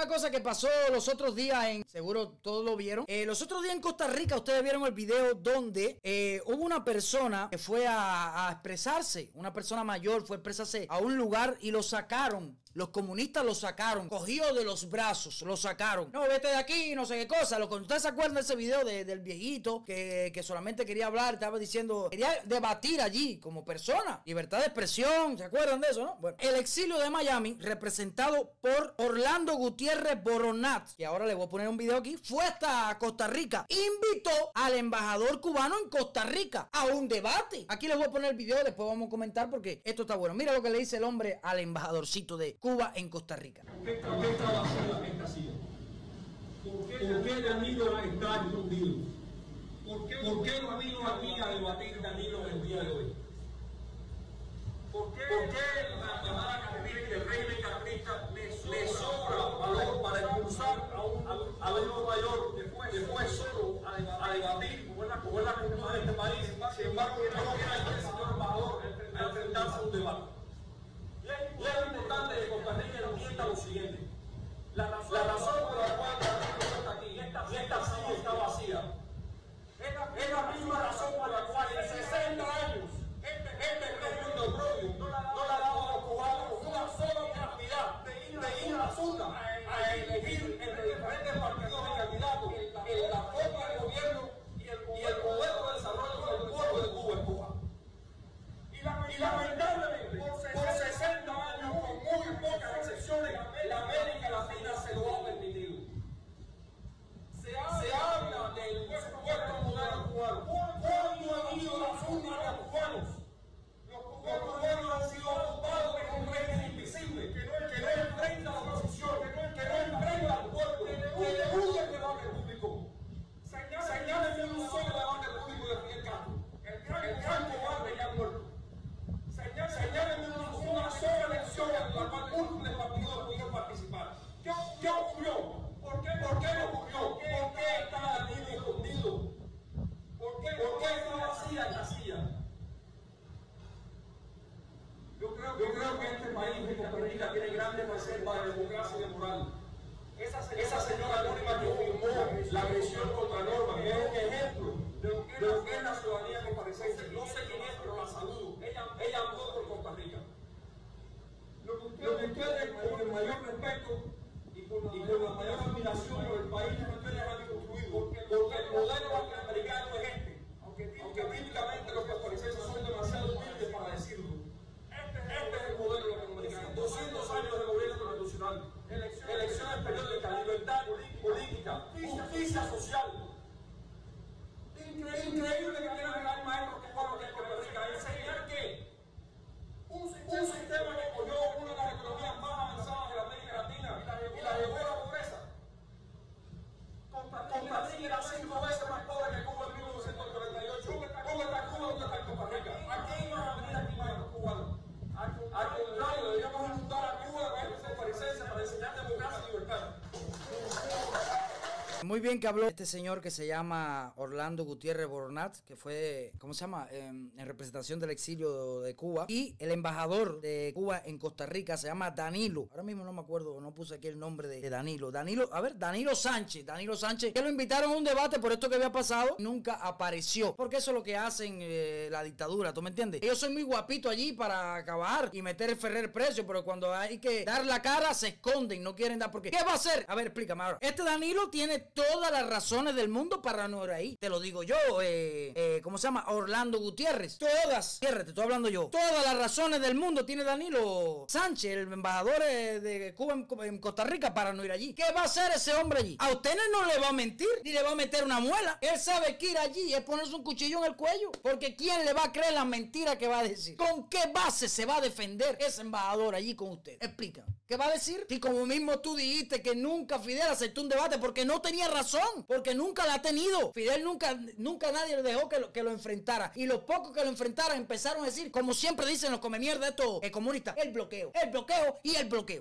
una cosa que pasó los otros días en. Seguro todos lo vieron. Eh, los otros días en Costa Rica, ustedes vieron el video donde eh, hubo una persona que fue a, a expresarse. Una persona mayor fue a expresarse a un lugar y lo sacaron los comunistas lo sacaron, cogió de los brazos, lo sacaron. No, vete de aquí, no sé qué cosa. Lo que ustedes se acuerdan de ese video del viejito que, que, solamente quería hablar, estaba diciendo, quería debatir allí como persona, libertad de expresión, ¿se acuerdan de eso, no? Bueno, el exilio de Miami, representado por Orlando Gutiérrez Boronat, que ahora le voy a poner un video aquí, fue hasta Costa Rica, invitó al embajador cubano en Costa Rica a un debate. Aquí les voy a poner el video, después vamos a comentar porque esto está bueno. Mira lo que le dice el hombre al embajadorcito de Cuba en Costa Rica. ¿Por qué trabajó esta silla? ¿Por qué Danilo está escondido? ¿Por qué, ¿Por qué no vino aquí a debatir Danilo el día de hoy? ¿Por qué, ¿Por qué la llamada capital el régimen capitalista le sobra valor para expulsar a un, a un mayor que fue, solo a, debatir como es la, como es la cultura de este país? Sin embargo, no tiene grandes reservas de democracia y de moral. Esa señora, anónima que firmó la agresión contra Norma, es un ejemplo de lo que es la ciudadanía costarricense. No sé quién es, pero la saludo. Ella, ella andó por Costa Rica. Lo que ustedes, con el mayor respeto y con, y con la mayor admiración por el país que ustedes han construido, porque, porque el modelo latinoamericano es este. Aunque, aunque típicamente los costarricenses son demasiado humildes para decirlo. Este, este es el modelo latinoamericano. 200 años de gobierno constitucional, elecciones periódicas, libertad política, justicia social. Increíble que tengan el gran maestro que fue lo que es Costa Rica. Enseñar que un, un sistema que cogió una de las economías más avanzadas de la América Latina y la llevó a la pobreza. Costa Rica era cinco veces más pobre que Cuba en 1948. ¿Dónde está Cuba? ¿Dónde está Costa Rica? Aquí iban a venir aquí más cubanos. Al contrario, deberíamos inundar a Cuba con estos costarricenses para enseñar democracia y libertad. Muy bien que habló este señor que se llama Orlando Gutiérrez Boronat, que fue, ¿cómo se llama? en representación del exilio de Cuba. Y el embajador de Cuba en Costa Rica se llama Danilo. Ahora mismo no me acuerdo, no puse aquí el nombre de, Danilo. Danilo, a ver, Danilo Sánchez. Danilo Sánchez, que lo invitaron a un debate por esto que había pasado, nunca apareció. Porque eso es lo que hacen eh, la dictadura, ¿tú me entiendes? Yo soy muy guapito allí para acabar y meter el Ferrer precio, pero cuando hay que dar la cara se esconden, no quieren dar. porque ¿Qué va a hacer? A ver, explícame ahora. Este Danilo tiene todas las razones del mundo para no ir ahí. Te lo digo yo, eh, eh, ¿cómo se llama? Orlando Gutiérrez. Todas, Gutiérrez, te estoy hablando yo. Todas las razones del mundo tiene Danilo Sánchez, el embajador eh, de Cuba en, Costa Rica, para no ir allí. ¿Qué va a hacer ese hombre allí? A usted no le va a mentir, ni le va a meter una muela. Él sabe que ir allí es ponerse un cuchillo en el cuello. Porque ¿quién le va a creer la mentira que va a decir? ¿Con qué base se va a defender ese embajador allí con usted? Explica. ¿Qué va a decir? Y como mismo tú dijiste que nunca Fidel aceptó un debate porque no tenía razón, porque nunca la ha tenido. Fidel nunca, nunca nadie le dejó que lo, enfrentara. Y los pocos que lo enfrentaran empezaron a decir, como siempre dicen los come mierda estos comunistas, el bloqueo, el bloqueo y el bloqueo.